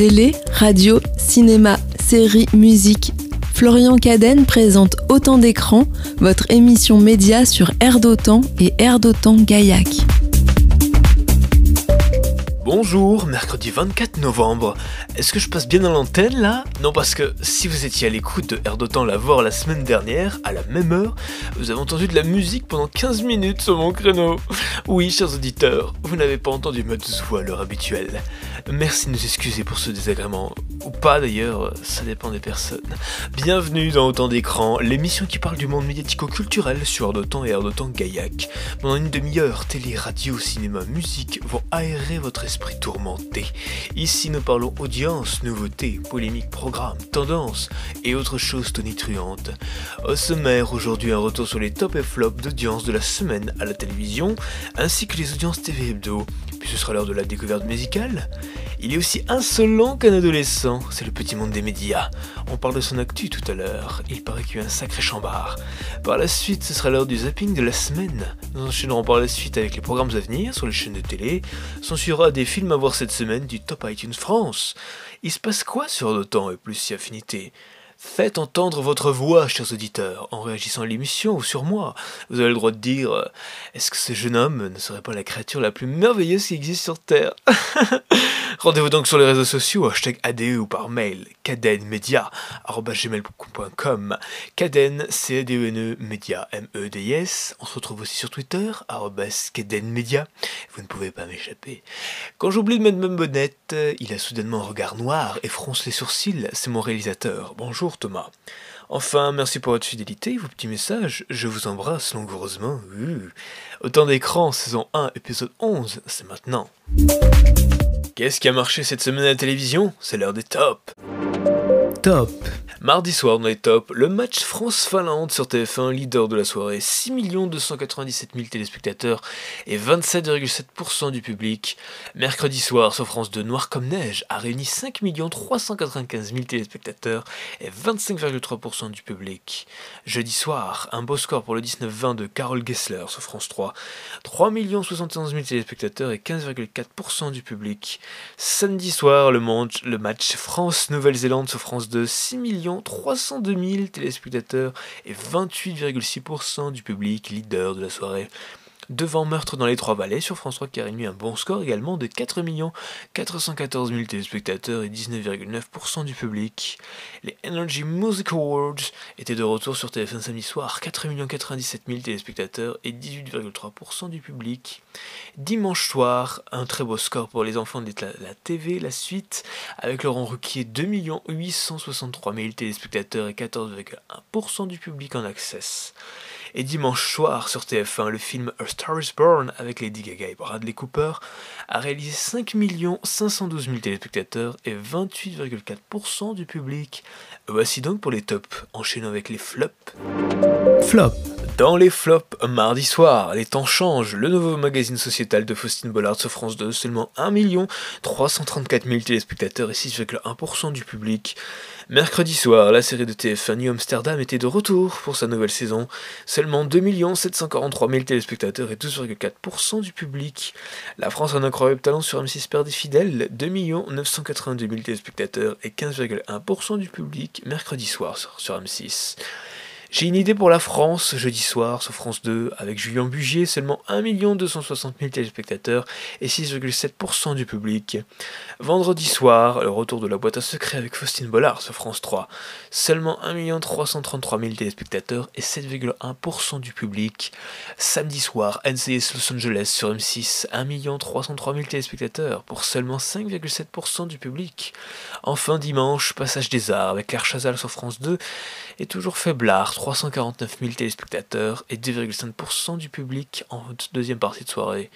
Télé, radio, cinéma, séries, musique. Florian Cadenne présente Autant d'écrans, votre émission média sur Air d'Otan et Air d'Otan Gaillac. Bonjour, mercredi 24 novembre. Est-ce que je passe bien dans l'antenne là? Non, parce que si vous étiez à l'écoute de Air d'Otan Lavoir la semaine dernière, à la même heure, vous avez entendu de la musique pendant 15 minutes sur mon créneau. Oui, chers auditeurs, vous n'avez pas entendu ma douce voix à l'heure habituelle. Merci de nous excuser pour ce désagrément. Ou pas d'ailleurs, ça dépend des personnes. Bienvenue dans Autant d'écran, l'émission qui parle du monde médiatico-culturel sur Air d'Otan et Air d'Otan Gaillac. Pendant une demi-heure, télé, radio, cinéma, musique vont aérer votre esprit tourmenté. Ici, nous parlons audience, nouveautés, polémiques, programmes, tendances et autres choses tonitruantes. Au sommaire, aujourd'hui, un retour sur les top et flops d'audience de la semaine à la télévision, ainsi que les audiences TV hebdo. Puis ce sera l'heure de la découverte musicale. Il est aussi insolent qu'un adolescent, c'est le petit monde des médias. On parle de son actu tout à l'heure, il paraît qu'il y a un sacré chambard. Par la suite, ce sera l'heure du zapping de la semaine. Nous enchaînerons par la suite avec les programmes à venir sur les chaînes de télé. S'en suivra des films à voir cette semaine du Top iTunes France. Il se passe quoi sur le temps et plus si affinité? Faites entendre votre voix, chers auditeurs, en réagissant à l'émission ou sur moi. Vous avez le droit de dire euh, Est-ce que ce jeune homme ne serait pas la créature la plus merveilleuse qui existe sur Terre? Rendez-vous donc sur les réseaux sociaux, hashtag ADE ou par mail, cadenmedia.com. Caden, c a d e e media, M-E-D-I-S. On se retrouve aussi sur Twitter, cadenmedia. Vous ne pouvez pas m'échapper. Quand j'oublie de mettre ma bonnette, il a soudainement un regard noir et fronce les sourcils. C'est mon réalisateur. Bonjour Thomas. Enfin, merci pour votre fidélité, vos petits messages. Je vous embrasse langoureusement. Autant d'écran, saison 1, épisode 11, c'est maintenant. Qu'est-ce qui a marché cette semaine à la télévision? C'est l'heure des tops. Top. Mardi soir dans les tops, le match France-Finlande sur TF1, leader de la soirée, 6 297 000 téléspectateurs et 27,7% du public. Mercredi soir sur France 2, Noir comme neige a réuni 5 395 000 téléspectateurs et 25,3% du public. Jeudi soir, un beau score pour le 19-20 de Carole Gessler sur France 3, 3 71 000 téléspectateurs et 15,4% du public. Samedi soir, le, le match France-Nouvelle-Zélande sur France 2, 6 302 000 téléspectateurs et 28,6% du public leader de la soirée devant Meurtre dans les Trois-Vallées sur France 3 qui a un bon score également de 4 414 000 téléspectateurs et 19,9% du public. Les Energy Music Awards étaient de retour sur TF1 samedi soir, 4 97 000 téléspectateurs et 18,3% du public. Dimanche soir, un très beau score pour les enfants de la TV, la suite, avec Laurent Ruquier, 2 863 000 téléspectateurs et 14,1% du public en access. Et dimanche soir sur TF1, le film A Star is Born avec Lady Gaga et Bradley Cooper a réalisé 5 512 000 téléspectateurs et 28,4% du public. Voici donc pour les tops, enchaînant avec les flops. Flop. Dans les flops, mardi soir, les temps changent. Le nouveau magazine sociétal de Faustine Bollard sur France 2, seulement 1 334 000 téléspectateurs et 6,1% du public. Mercredi soir, la série de TF1 New Amsterdam était de retour pour sa nouvelle saison. Seulement 2 743 000 téléspectateurs et 12,4% du public. La France a un incroyable talent sur M6 perd des fidèles, 2 982 000 téléspectateurs et 15,1% du public mercredi soir sur M6. J'ai une idée pour la France, jeudi soir sur France 2, avec Julien Bugier, seulement 1 260 000 téléspectateurs et 6,7% du public. Vendredi soir, le retour de la boîte à secret avec Faustine Bollard sur France 3, seulement 1 333 000 téléspectateurs et 7,1% du public. Samedi soir, NCS Los Angeles sur M6, 1 303 000 téléspectateurs pour seulement 5,7% du public. Enfin dimanche, Passage des Arts avec Claire Chazal sur France 2 et toujours faiblard, 349 000 téléspectateurs et 2,5% du public en deuxième partie de soirée.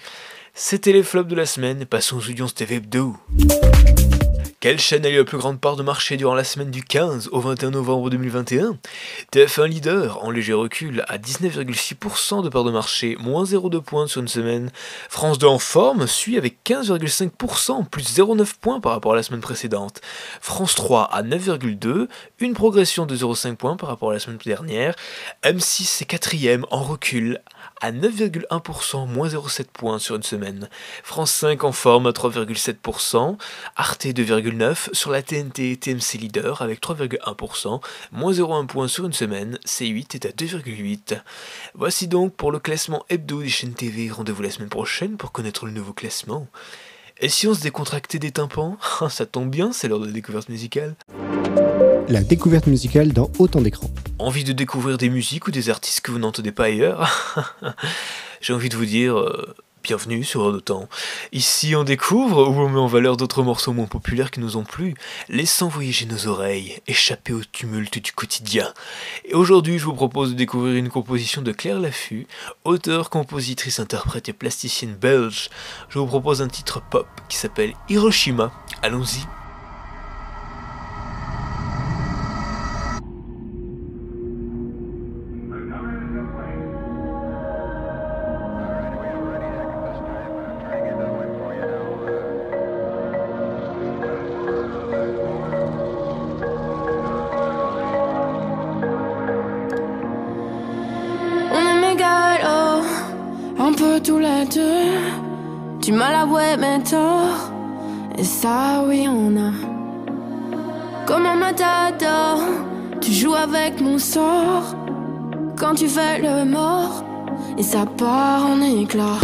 C'était les flops de la semaine, passons aux audiences TV Hebdo. Quelle chaîne a eu la plus grande part de marché durant la semaine du 15 au 21 novembre 2021 TF1 leader en léger recul à 19,6% de part de marché, moins 0,2 points sur une semaine. France 2 en forme suit avec 15,5%, plus 0,9 points par rapport à la semaine précédente. France 3 à 9,2, une progression de 0,5 points par rapport à la semaine dernière. M6 est quatrième en recul à 9,1%, moins 0,7 points sur une semaine. France 5 en forme à 3,7%, Arte 2,9% sur la TNT TMC Leader avec 3,1%, moins 0,1 point sur une semaine, C8 est à 2,8%. Voici donc pour le classement hebdo des chaînes TV. Rendez-vous la semaine prochaine pour connaître le nouveau classement. Et si on se décontractait des tympans? Ça tombe bien, c'est l'heure de la découverte musicale. La découverte musicale dans autant d'écrans. Envie de découvrir des musiques ou des artistes que vous n'entendez pas ailleurs J'ai envie de vous dire, euh, Bienvenue sur de Temps. Ici, on découvre ou on met en valeur d'autres morceaux moins populaires qui nous ont plu, laissant voyager nos oreilles, échapper au tumulte du quotidien. Et aujourd'hui, je vous propose de découvrir une composition de Claire Laffut, auteure, compositrice, interprète et plasticienne belge. Je vous propose un titre pop qui s'appelle Hiroshima. Allons-y. Part en éclat.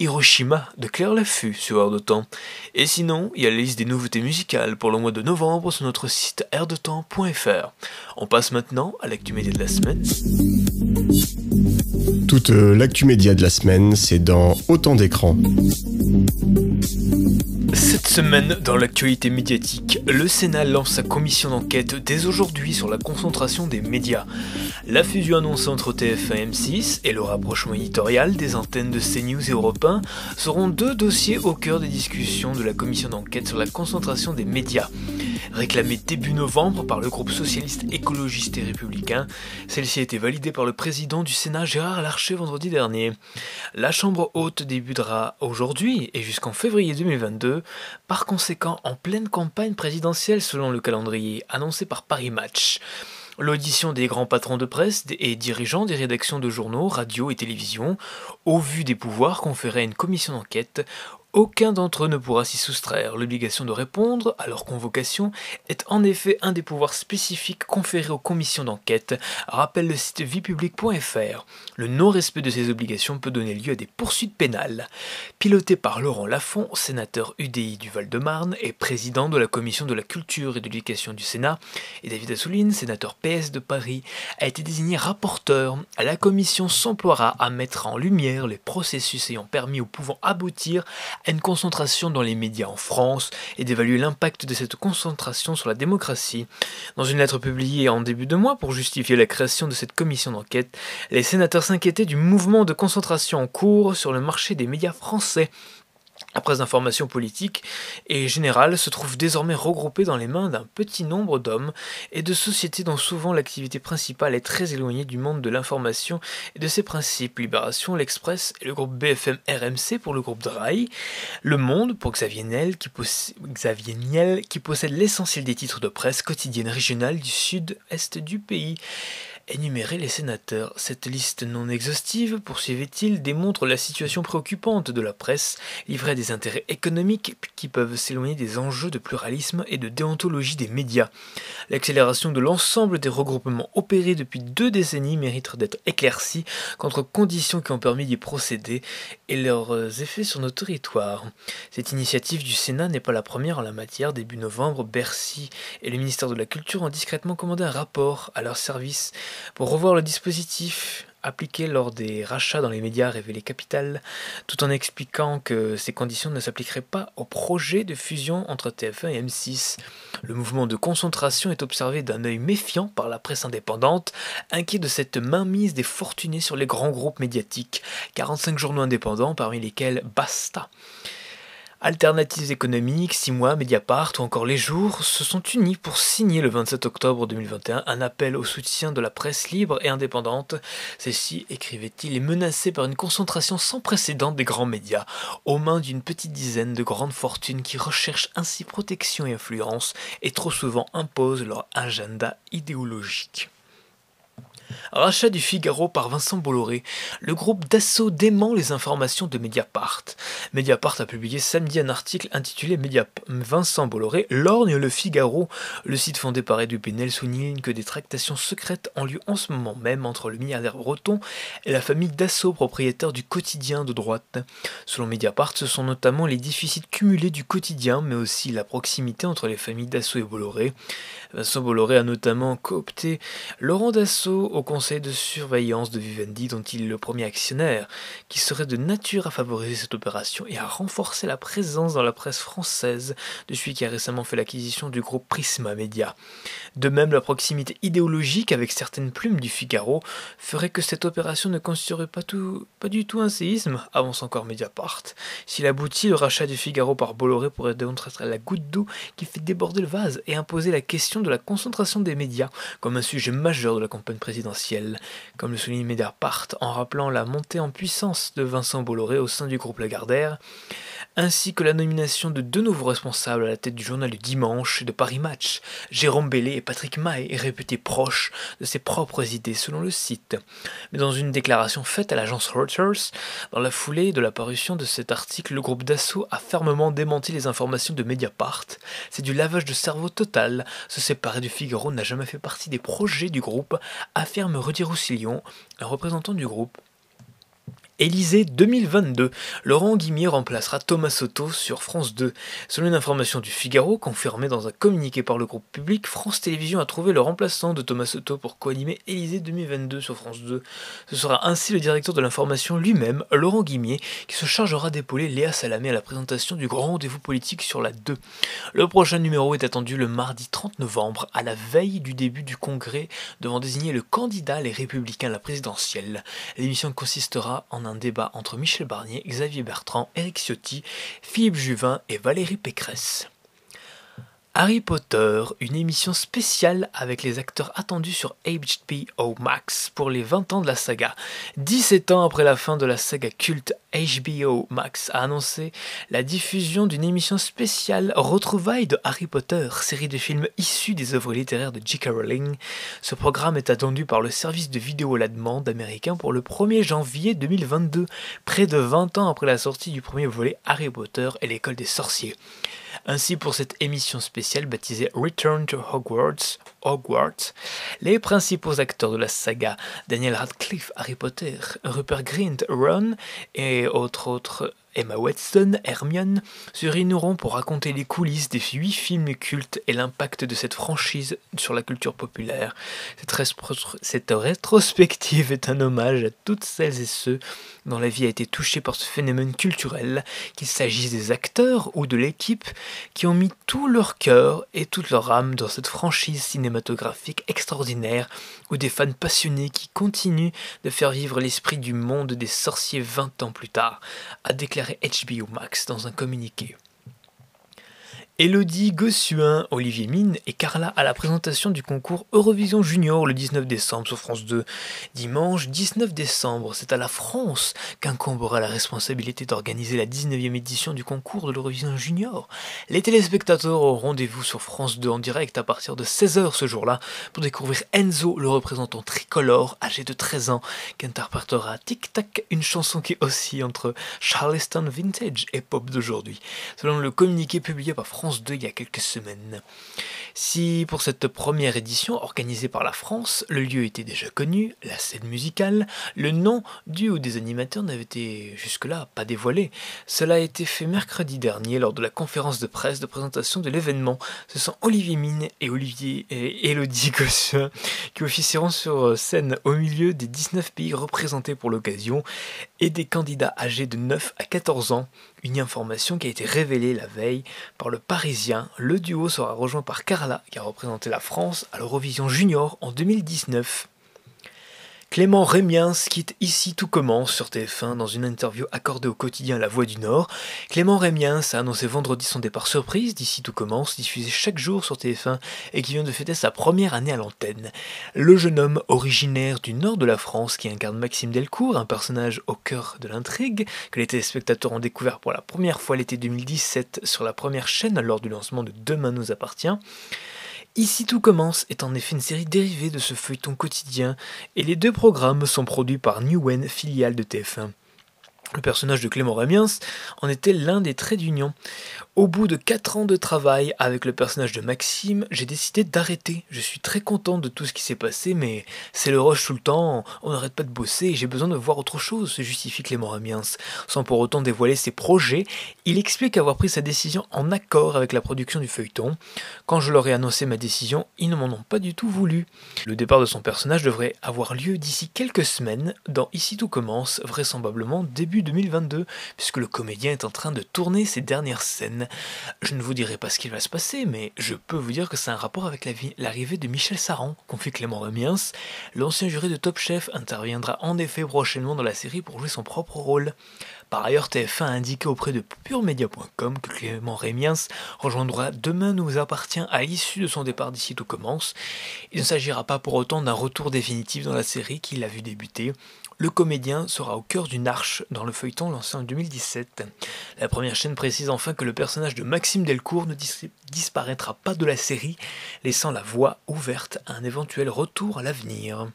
Hiroshima de Claire Laffut sur Air de Temps. Et sinon, il y a la liste des nouveautés musicales pour le mois de novembre sur notre site airdetemps.fr. On passe maintenant à l'actu média de la semaine. Toute euh, l'actu média de la semaine, c'est dans Autant d'écrans. Cette semaine, dans l'actualité médiatique, le Sénat lance sa commission d'enquête dès aujourd'hui sur la concentration des médias. La fusion annoncée entre TF1 et M6 et le rapprochement éditorial des antennes de CNews et Europe 1 seront deux dossiers au cœur des discussions de la commission d'enquête sur la concentration des médias. Réclamée début novembre par le groupe socialiste écologiste et républicain, celle-ci a été validée par le président du Sénat Gérard Larcher vendredi dernier. La Chambre haute débutera aujourd'hui et jusqu'en février 2022, par conséquent en pleine campagne présidentielle selon le calendrier annoncé par Paris Match. L'audition des grands patrons de presse et dirigeants des rédactions de journaux, radio et télévision, au vu des pouvoirs conférés à une commission d'enquête, aucun d'entre eux ne pourra s'y soustraire. L'obligation de répondre à leur convocation est en effet un des pouvoirs spécifiques conférés aux commissions d'enquête, rappelle le site viepublic.fr. Le non-respect de ces obligations peut donner lieu à des poursuites pénales. Piloté par Laurent Lafont, sénateur UDI du Val-de-Marne et président de la commission de la culture et de l'éducation du Sénat, et David Assouline, sénateur PS de Paris, a été désigné rapporteur. La commission s'emploiera à mettre en lumière les processus ayant permis ou pouvant aboutir à une concentration dans les médias en France et d'évaluer l'impact de cette concentration sur la démocratie. Dans une lettre publiée en début de mois pour justifier la création de cette commission d'enquête, les sénateurs s'inquiétaient du mouvement de concentration en cours sur le marché des médias français. La presse d'information politique et générale se trouve désormais regroupée dans les mains d'un petit nombre d'hommes et de sociétés dont souvent l'activité principale est très éloignée du monde de l'information et de ses principes. Libération, l'Express et le groupe BFM RMC pour le groupe Dry. Le Monde pour Xavier qui, Xavier Niel, qui possède l'essentiel des titres de presse quotidienne régionale du sud-est du pays énumérer les sénateurs. Cette liste non exhaustive, poursuivait-il, démontre la situation préoccupante de la presse, livrée à des intérêts économiques qui peuvent s'éloigner des enjeux de pluralisme et de déontologie des médias. L'accélération de l'ensemble des regroupements opérés depuis deux décennies mérite d'être éclaircie contre conditions qui ont permis d'y procéder et leurs effets sur nos territoires. Cette initiative du Sénat n'est pas la première en la matière. Début novembre, Bercy et le ministère de la Culture ont discrètement commandé un rapport à leur service pour revoir le dispositif appliqué lors des rachats dans les médias révélés Capital, tout en expliquant que ces conditions ne s'appliqueraient pas au projet de fusion entre TF1 et M6. Le mouvement de concentration est observé d'un œil méfiant par la presse indépendante, inquiet de cette mainmise des fortunés sur les grands groupes médiatiques, 45 journaux indépendants parmi lesquels Basta. Alternatives économiques, Six mois, Mediapart ou encore Les Jours se sont unis pour signer le 27 octobre 2021 un appel au soutien de la presse libre et indépendante. Celle-ci, écrivait-il, est menacée par une concentration sans précédent des grands médias aux mains d'une petite dizaine de grandes fortunes qui recherchent ainsi protection et influence et trop souvent imposent leur agenda idéologique. Rachat du Figaro par Vincent Bolloré, le groupe Dassault dément les informations de Mediapart. Mediapart a publié samedi un article intitulé Vincent Bolloré lorgne le Figaro. Le site fondé par Edu Penel souligne que des tractations secrètes ont lieu en ce moment même entre le milliardaire breton et la famille Dassault, propriétaire du quotidien de droite. Selon Mediapart, ce sont notamment les déficits cumulés du quotidien, mais aussi la proximité entre les familles Dassault et Bolloré. Vincent Bolloré a notamment coopté Laurent Dassault au conseil de surveillance de Vivendi dont il est le premier actionnaire, qui serait de nature à favoriser cette opération et à renforcer la présence dans la presse française de celui qui a récemment fait l'acquisition du groupe Prisma Media. De même, la proximité idéologique avec certaines plumes du Figaro ferait que cette opération ne constituerait pas, tout, pas du tout un séisme, avance encore Mediapart. S'il aboutit, le rachat du Figaro par Bolloré pourrait donc être la goutte d'eau qui fait déborder le vase et imposer la question de la concentration des médias comme un sujet majeur de la campagne présidentielle comme le souligne Mediapart en rappelant la montée en puissance de Vincent Bolloré au sein du groupe Lagardère, ainsi que la nomination de deux nouveaux responsables à la tête du journal du dimanche et de Paris Match, Jérôme Bellé et Patrick Maé, réputés proches de ses propres idées selon le site. Mais dans une déclaration faite à l'agence Reuters, dans la foulée de la parution de cet article, le groupe Dassault a fermement démenti les informations de Mediapart. C'est du lavage de cerveau total. Se séparer du Figaro n'a jamais fait partie des projets du groupe, affirme Rudy Roussillon, un représentant du groupe. Élysée 2022. Laurent Guimier remplacera Thomas Soto sur France 2. Selon une information du Figaro confirmée dans un communiqué par le groupe public, France Télévisions a trouvé le remplaçant de Thomas Soto pour co-animer Élysée 2022 sur France 2. Ce sera ainsi le directeur de l'information lui-même, Laurent Guimier, qui se chargera d'épauler Léa Salamé à la présentation du grand rendez-vous politique sur la 2. Le prochain numéro est attendu le mardi 30 novembre, à la veille du début du congrès, devant désigner le candidat les républicains à la présidentielle. L'émission consistera en un un débat entre Michel Barnier, Xavier Bertrand, Éric Ciotti, Philippe Juvin et Valérie Pécresse. Harry Potter, une émission spéciale avec les acteurs attendus sur HBO Max pour les 20 ans de la saga. 17 ans après la fin de la saga culte, HBO Max a annoncé la diffusion d'une émission spéciale Retrouvailles de Harry Potter, série de films issus des œuvres littéraires de J.K. Rowling. Ce programme est attendu par le service de vidéo à la demande américain pour le 1er janvier 2022, près de 20 ans après la sortie du premier volet Harry Potter et l'école des sorciers. Ainsi, pour cette émission spéciale baptisée Return to Hogwarts, Hogwarts, les principaux acteurs de la saga, Daniel Radcliffe, Harry Potter, Rupert Grint, Ron et autres autres Emma Watson, Hermione, se réuniront pour raconter les coulisses des huit films cultes et l'impact de cette franchise sur la culture populaire. Cette, rétrospective est un hommage à toutes celles et ceux dont la vie a été touchée par ce phénomène culturel, qu'il s'agisse des acteurs ou de l'équipe, qui ont mis tout leur cœur et toute leur âme dans cette franchise cinématographique extraordinaire, ou des fans passionnés qui continuent de faire vivre l'esprit du monde des sorciers 20 ans plus tard, a déclaré déclaré HBO Max dans un communiqué. Elodie Gossuin, Olivier Mine et Carla à la présentation du concours Eurovision Junior le 19 décembre sur France 2. Dimanche 19 décembre, c'est à la France qu'incombera la responsabilité d'organiser la 19e édition du concours de l'Eurovision Junior. Les téléspectateurs auront rendez-vous sur France 2 en direct à partir de 16h ce jour-là pour découvrir Enzo, le représentant tricolore âgé de 13 ans, qui interprétera Tic Tac, une chanson qui oscille entre Charleston Vintage et pop d'aujourd'hui. Selon le communiqué publié par France il y a quelques semaines. Si pour cette première édition organisée par la France, le lieu était déjà connu, la scène musicale, le nom du ou des animateurs n'avait été jusque-là pas dévoilé. Cela a été fait mercredi dernier lors de la conférence de presse de présentation de l'événement. Ce sont Olivier Mine et Olivier et Elodie Gossuin qui officieront sur scène au milieu des 19 pays représentés pour l'occasion et des candidats âgés de 9 à 14 ans. Une information qui a été révélée la veille par le Parisien. Le duo sera rejoint par Carla, qui a représenté la France à l'Eurovision Junior en 2019. Clément Rémiens quitte Ici tout commence sur TF1 dans une interview accordée au quotidien La Voix du Nord. Clément Rémiens a annoncé vendredi son départ surprise d'Ici tout commence, diffusé chaque jour sur TF1 et qui vient de fêter sa première année à l'antenne. Le jeune homme originaire du nord de la France qui incarne Maxime Delcourt, un personnage au cœur de l'intrigue, que les téléspectateurs ont découvert pour la première fois l'été 2017 sur la première chaîne lors du lancement de Demain nous appartient. Ici tout commence est en effet une série dérivée de ce feuilleton quotidien, et les deux programmes sont produits par Newen, filiale de TF1. Le personnage de Clément Ramiens en était l'un des traits d'union. Au bout de 4 ans de travail avec le personnage de Maxime, j'ai décidé d'arrêter. Je suis très content de tout ce qui s'est passé, mais c'est le rush tout le temps, on n'arrête pas de bosser et j'ai besoin de voir autre chose, se justifie Clément Ramiens. Sans pour autant dévoiler ses projets, il explique avoir pris sa décision en accord avec la production du feuilleton. Quand je leur ai annoncé ma décision, ils ne m'en ont pas du tout voulu. Le départ de son personnage devrait avoir lieu d'ici quelques semaines, dans Ici tout commence, vraisemblablement début 2022, puisque le comédien est en train de tourner ses dernières scènes. Je ne vous dirai pas ce qu'il va se passer, mais je peux vous dire que c'est un rapport avec l'arrivée de Michel Saran, confie Clément Remiens. L'ancien juré de Top Chef interviendra en effet prochainement dans la série pour jouer son propre rôle. Par ailleurs, TF1 a indiqué auprès de puremedia.com que Clément Rémiens rejoindra Demain nous appartient à l'issue de son départ d'ici tout commence. Il ne s'agira pas pour autant d'un retour définitif dans la série qu'il a vu débuter. Le comédien sera au cœur d'une arche dans le feuilleton lancé en 2017. La première chaîne précise enfin que le personnage de Maxime Delcourt ne disparaîtra pas de la série, laissant la voie ouverte à un éventuel retour à l'avenir.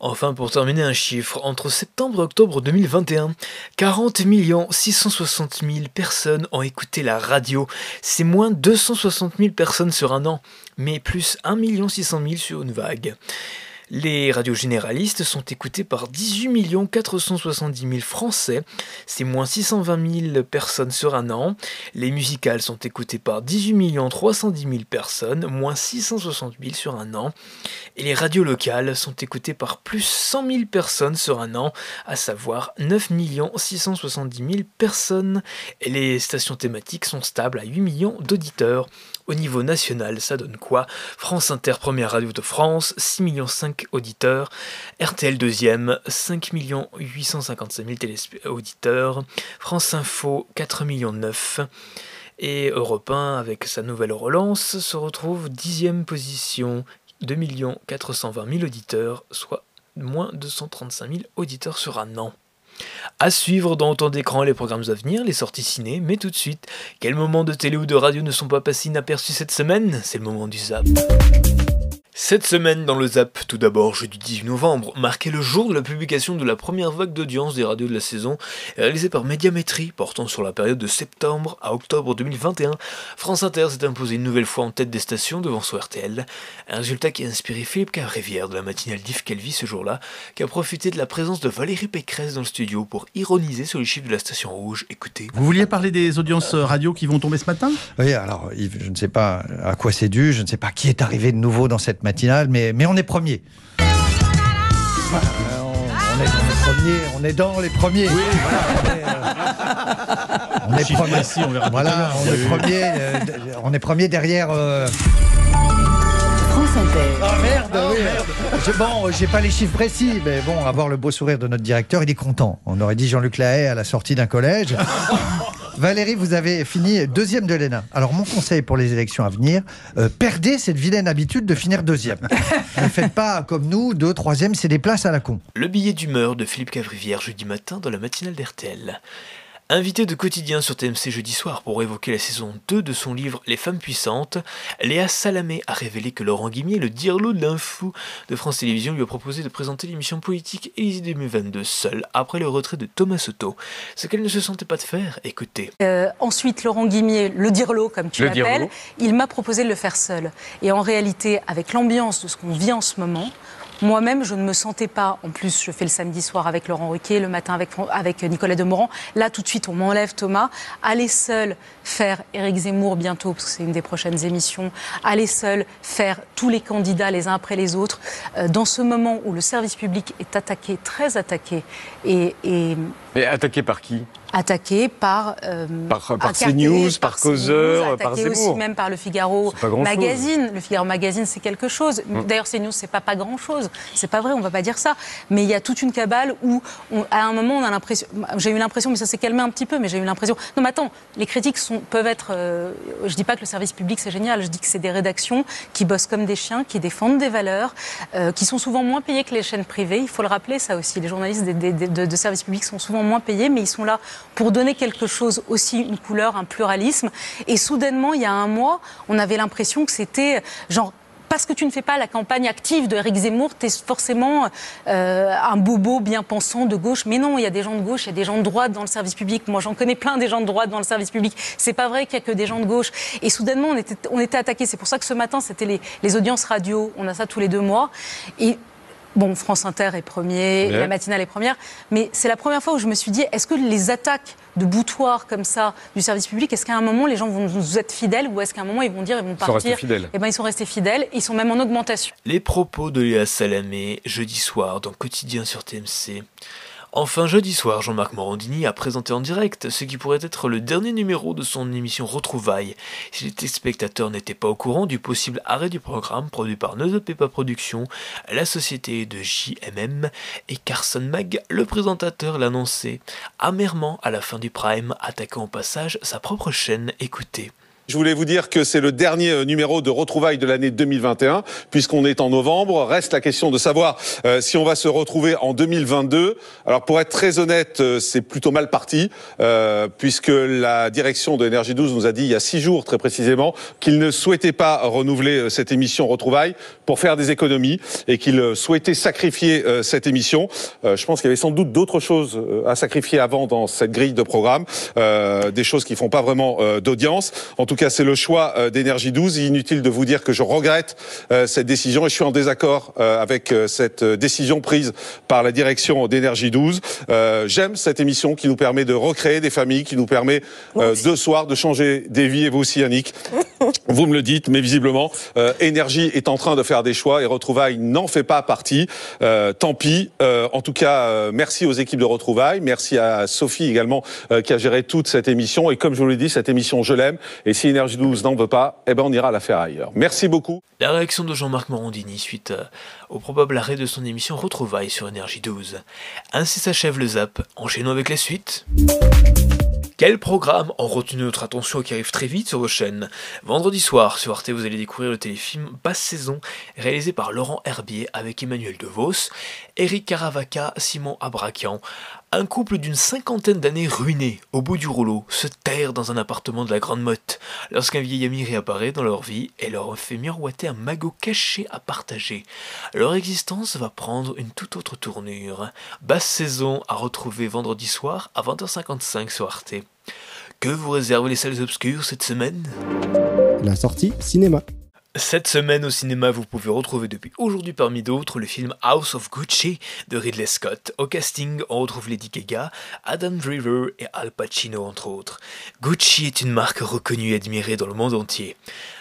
Enfin, pour terminer un chiffre, entre septembre et octobre 2021, 40 660 000 personnes ont écouté la radio. C'est moins 260 000 personnes sur un an, mais plus 1 600 000 sur une vague. Les radios généralistes sont écoutées par 18 470 000 Français, c'est moins 620 000 personnes sur un an. Les musicales sont écoutées par 18 310 000 personnes, moins 660 000 sur un an. Et les radios locales sont écoutées par plus 100 000 personnes sur un an, à savoir 9 670 000 personnes. Et les stations thématiques sont stables à 8 millions d'auditeurs. Au niveau national, ça donne quoi? France Inter, première radio de France, 6 millions 5 auditeurs. RTL deuxième, 5 millions 855 000 auditeurs. France Info, 4 millions 9. Et Europe 1, avec sa nouvelle relance, se retrouve dixième position, 2 420 000 auditeurs, soit moins de 135 000 auditeurs sur un an. À suivre dans autant d'écrans les programmes à venir, les sorties ciné, mais tout de suite, quels moments de télé ou de radio ne sont pas passés inaperçus cette semaine? C'est le moment du zap. Cette semaine dans le Zap, tout d'abord jeudi 18 novembre, marquait le jour de la publication de la première vague d'audience des radios de la saison, réalisée par Médiamétrie, portant sur la période de septembre à octobre 2021. France Inter s'est imposé une nouvelle fois en tête des stations devant son RTL, un résultat qui a inspiré Philippe Cavrivière de la matinale d'Yves Calvi ce jour-là, qui a profité de la présence de Valérie Pécresse dans le studio pour ironiser sur les chiffres de la station rouge. Écoutez. Vous vouliez parler des audiences radio qui vont tomber ce matin? Oui, alors Yves, je ne sais pas à quoi c'est dû, je ne sais pas qui est arrivé de nouveau dans cette matinale, mais, mais on est premier. on, est, on, est dans les premiers. Oui, on est, premier. on, voilà, on est premier, on est premier derrière. Euh. Ah merde, oui. Bon, j'ai pas les chiffres précis, mais bon, avoir le beau sourire de notre directeur, il est content. On aurait dit Jean-Luc Lahaye à la sortie d'un collège. Valérie, vous avez fini deuxième de l'ENA. Alors mon conseil pour les élections à venir, euh, perdez cette vilaine habitude de finir deuxième. ne faites pas comme nous, deux, troisième, c'est des places à la con. Le billet d'humeur de Philippe Cavrivière jeudi matin dans la matinale d'RTL. Invité de quotidien sur TMC jeudi soir pour évoquer la saison 2 de son livre Les femmes puissantes, Léa Salamé a révélé que Laurent Guimier, le dirlo de l'info de France Télévisions, lui a proposé de présenter l'émission politique Élysée 2022 seule après le retrait de Thomas Soto. Ce qu'elle ne se sentait pas de faire, écoutez. Euh, ensuite, Laurent Guimier, le dirlo comme tu Le l'appelles, il m'a proposé de le faire seul. Et en réalité, avec l'ambiance de ce qu'on vit en ce moment, moi-même, je ne me sentais pas. En plus, je fais le samedi soir avec Laurent Ruquier, le matin avec, Nicolas Demorand. Là, tout de suite, on m'enlève Thomas. Aller seul faire Éric Zemmour bientôt, parce que c'est une des prochaines émissions. Aller seul faire tous les candidats les uns après les autres. Euh, dans ce moment où le service public est attaqué, très attaqué, et Mais attaqué par qui? Attaqué par euh, Par- par CNews, par CNews, Causeur, par attaqué aussi Zemmour. même par le Figaro grand-chose. Magazine. Le Figaro Magazine, c'est quelque chose. D'ailleurs, CNews, c'est pas pas grand chose. C'est pas vrai, on va pas dire ça. Mais il y a toute une cabale où, on- à un moment, on a l'impression. J'ai eu l'impression, mais ça s'est calmé un petit peu. Mais j'ai eu l'impression. Non, mais attends, les critiques sont, peuvent être. euh, je dis pas que le service public c'est génial. Je dis que c'est des rédactions qui bossent comme des chiens, qui défendent des valeurs, euh, qui sont souvent moins payés que les chaînes privées. Il faut le rappeler, ça aussi. Les journalistes des- des- des- de, de services publics sont souvent moins payés, mais ils sont là pour donner quelque chose aussi, une couleur, un pluralisme. Et soudainement, il y a un mois, on avait l'impression que c'était genre parce que tu ne fais pas la campagne active de Eric Zemmour, tu es forcément euh, un bobo bien pensant de gauche. Mais non, il y a des gens de gauche, il y a des gens de droite dans le service public. Moi, j'en connais plein des gens de droite dans le service public. C'est pas vrai qu'il y a que des gens de gauche. Et soudainement, on était, on attaqués. C'est pour ça que ce matin, c'était les, audiences radio. On a ça tous les deux mois. Bon, France Inter est premier, Ouais. la matinale est première, mais c'est la première fois où je me suis dit, est-ce que les attaques de boutoirs comme ça du service public, est-ce qu'à un moment les gens vont nous être fidèles ou est-ce qu'à un moment ils vont dire, ils vont sont restés partir fidèles. Eh ben, ils sont restés fidèles, ils sont même en augmentation. Les propos de Léa Salamé, jeudi soir, dans Quotidien sur TMC. Enfin, jeudi soir, Jean-Marc Morandini a présenté en direct ce qui pourrait être le dernier numéro de son émission Retrouvailles. Si les téléspectateurs n'étaient pas au courant du possible arrêt du programme produit par Ne Pepa Productions, la société de JMM et Carson Mag, le présentateur l'annonçait amèrement à la fin du prime, attaquant au passage sa propre chaîne. Écoutez. Je voulais vous dire que c'est le dernier euh, numéro de retrouvailles de l'année 2021, puisqu'on est en novembre. Reste la question de savoir euh, si on va se retrouver en 2022. Alors pour être très honnête, euh, c'est plutôt mal parti, puisque la direction de Énergie 12 nous a dit il y a six jours très précisément qu'il ne souhaitait pas renouveler cette émission retrouvailles pour faire des économies et qu'il euh, souhaitait sacrifier cette émission. Je pense qu'il y avait sans doute d'autres choses à sacrifier avant dans cette grille de programme, des choses qui font pas vraiment d'audience. Cas, c'est le choix euh, d'Énergie 12. Inutile de vous dire que je regrette euh, cette décision et je suis en désaccord euh, avec cette décision prise par la direction d'Énergie 12. Euh, J'aime cette émission qui nous permet de recréer des familles, qui nous permet de soir de changer des vies. Et vous aussi, Yannick. Vous me le dites, mais visiblement, Énergie est en train de faire des choix et Retrouvailles n'en fait pas partie. Tant pis. En tout cas, merci aux équipes de Retrouvailles. Merci à Sophie également qui a géré toute cette émission. Et comme je vous l'ai dit, cette émission, je l'aime. Et si Énergie 12 n'en veut pas, eh ben on ira la faire ailleurs. Merci beaucoup. La réaction de Jean-Marc Morandini suite euh, au probable arrêt de son émission Retrouvailles sur Énergie 12. Ainsi s'achève le zap. Enchaînons avec la suite. Quels programmes ont retenu notre attention qui arrivent très vite sur vos chaînes? Vendredi soir, sur Arte, vous allez découvrir le téléfilm Basse Saison, réalisé par Laurent Herbier avec Emmanuel DeVos, Eric Caravaca, Simon Abrakian. Un couple d'une cinquantaine d'années ruiné, au bout du rouleau, se terre dans un appartement de la Grande Motte, lorsqu'un vieil ami réapparaît dans leur vie et leur fait miroiter un magot caché à partager. Leur existence va prendre une toute autre tournure. Basse saison à retrouver vendredi soir à 20h55 sur Arte. Que vous réservent les salles obscures cette semaine? La sortie cinéma. Cette semaine au cinéma, vous pouvez retrouver depuis aujourd'hui parmi d'autres le film House of Gucci de Ridley Scott. Au casting, on retrouve Lady Gaga, Adam Driver et Al Pacino entre autres. Gucci est une marque reconnue et admirée dans le monde entier.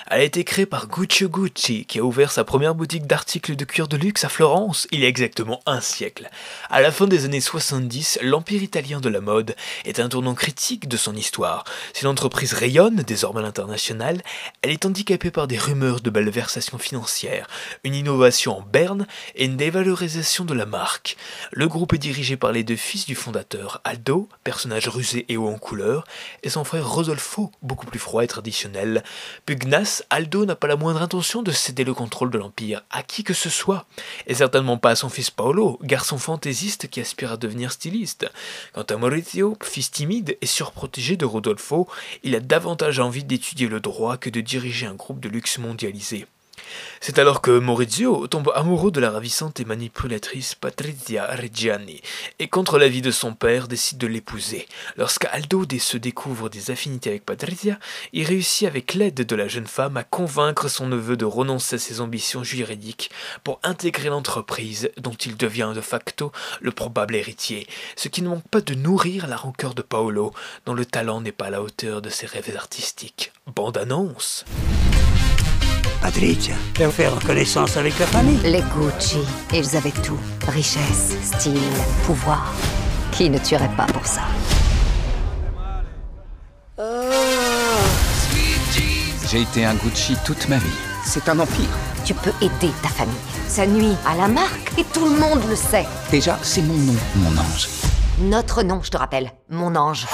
Elle a été créée par Guccio Gucci, qui a ouvert sa première boutique d'articles de cuir de luxe à Florence il y a exactement un siècle. À la fin des années 70, l'empire italien de la mode est un tournant critique de son histoire. Si l'entreprise rayonne désormais à l'international, elle est handicapée par des rumeurs de malversation financière, une innovation en berne et une dévalorisation de la marque. Le groupe est dirigé par les deux fils du fondateur, Aldo, personnage rusé et haut en couleur, et son frère Rodolfo, beaucoup plus froid et traditionnel. Aldo n'a pas la moindre intention de céder le contrôle de l'Empire à qui que ce soit, et certainement pas à son fils Paolo, garçon fantaisiste qui aspire à devenir styliste. Quant à Maurizio, fils timide et surprotégé de Rodolfo, il a davantage envie d'étudier le droit que de diriger un groupe de luxe mondialisé. C'est alors que Maurizio tombe amoureux de la ravissante et manipulatrice Patrizia Reggiani et contre l'avis de son père décide de l'épouser. Lorsqu'Aldo se découvre des affinités avec Patrizia, il réussit avec l'aide de la jeune femme à convaincre son neveu de renoncer à ses ambitions juridiques pour intégrer l'entreprise dont il devient de facto le probable héritier, ce qui ne manque pas de nourrir la rancœur de Paolo, dont le talent n'est pas à la hauteur de ses rêves artistiques. Bande annonce Patricia, pour faire connaissance avec la famille. Les Gucci, ils avaient tout. Richesse, style, pouvoir. Qui ne tuerait pas pour ça? J'ai été un Gucci toute ma vie. C'est un empire. Tu peux aider ta famille. Ça nuit à la marque et tout le monde le sait. Déjà, c'est mon nom, mon ange. Notre nom, je te rappelle. Mon ange.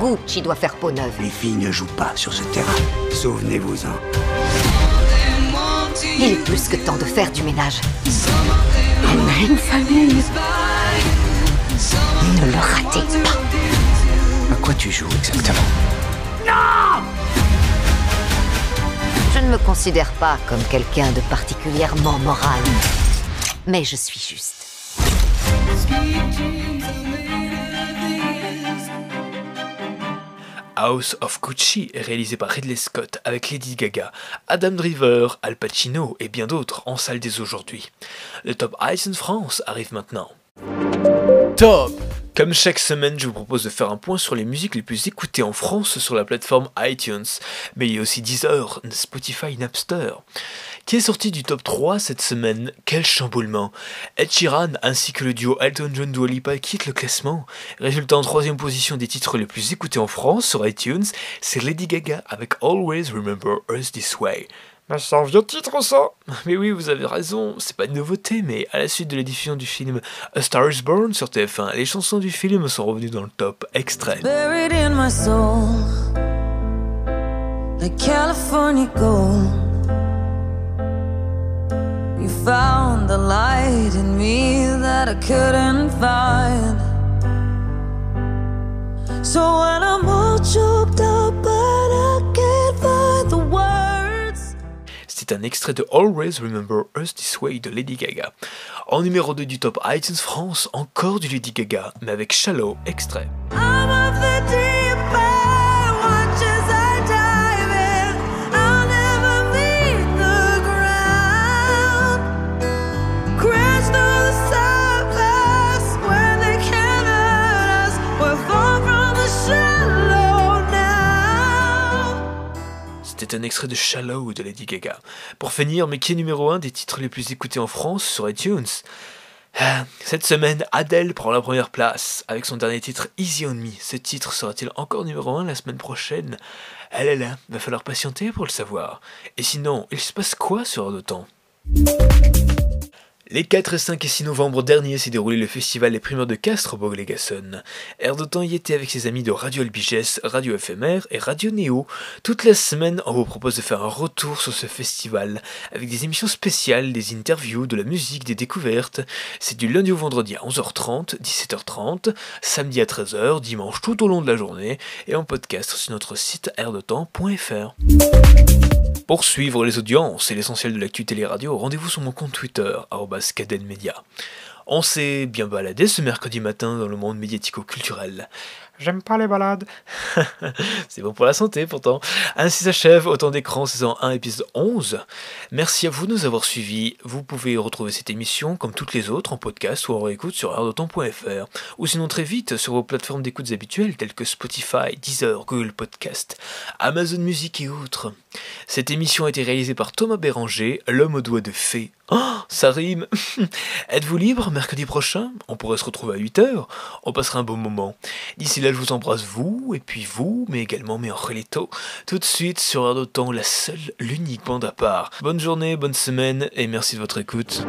Gucci doit faire peau neuve. Les filles ne jouent pas sur ce terrain. Souvenez-vous-en. Il est plus que temps de faire du ménage. On a une famille. Ne le ratez pas. À quoi tu joues exactement? Non Je ne me considère pas comme quelqu'un de particulièrement moral. Mais je suis juste. House of Gucci est réalisé par Ridley Scott avec Lady Gaga, Adam Driver, Al Pacino et bien d'autres en salle dès aujourd'hui. Le Top iTunes France arrive maintenant. Top Comme chaque semaine, je vous propose de faire un point sur les musiques les plus écoutées en France sur la plateforme iTunes, mais il y a aussi Deezer, Spotify, Napster qui est sorti du top 3 cette semaine. Quel chamboulement Ed Sheeran ainsi que le duo Elton John Dua Lipa quittent le classement. Résultat en troisième position des titres les plus écoutés en France sur iTunes, c'est Lady Gaga avec Always Remember Us This Way. Mais c'est un vieux titre ça Mais oui, vous avez raison, c'est pas une nouveauté, mais à la suite de la diffusion du film A Star is Born sur TF1, les chansons du film sont revenues dans le top extrait. Buried in my soul, like California gold. Found the light in me that I couldn't find. So when I'm all choked up, but I can't find the words. C'est un extrait de Always Remember Us This Way de Lady Gaga. En numéro 2 du top iTunes France, encore du Lady Gaga, mais avec Shallow, extrait. I'm Un extrait de Shallow de Lady Gaga. Pour finir, mais qui est numéro 1 des titres les plus écoutés en France sur iTunes? Ah, Cette semaine, Adele prend la première place avec son dernier titre Easy on Me. Ce titre sera-t-il encore numéro 1 la semaine prochaine? Elle est là, va falloir patienter pour le savoir. Et sinon, il se passe quoi sur de Temps? Les 4, 5 et 6 novembre dernier s'est déroulé le festival Les Primeurs de Castres au Bourg-les-Gasson. Air de Temps y était avec ses amis de Radio Albigès, Radio FMR et Radio Néo. Toute la semaine, on vous propose de faire un retour sur ce festival avec des émissions spéciales, des interviews, de la musique, des découvertes. C'est du lundi au vendredi à 11h30, 17h30, samedi à 13h, dimanche tout au long de la journée et en podcast sur notre site airdetemps.fr. Pour suivre les audiences et l'essentiel de l'actu télé-radio, rendez-vous sur mon compte Twitter, cadenmedia. On s'est bien baladé ce mercredi matin dans le monde médiatico-culturel. J'aime pas les balades. C'est bon pour la santé pourtant. Ainsi s'achève Autant d'écran saison 1 épisode 11. Merci à vous de nous avoir suivis. Vous pouvez retrouver cette émission comme toutes les autres en podcast ou en réécoute sur heure-d'autant.fr ou sinon très vite sur vos plateformes d'écoute habituelles telles que Spotify, Deezer, Google Podcast, Amazon Music et autres. Cette émission a été réalisée par Thomas Béranger, l'homme aux doigts de fée. Oh, ça rime Êtes-vous libre mercredi prochain? On pourrait se retrouver à 8h. On passera un bon moment. D'ici là, je vous embrasse vous, et puis vous, mais également mes Angelito. Tout de suite sur Air d'Autant, la seule, l'unique bande à part. Bonne journée, bonne semaine, et merci de votre écoute.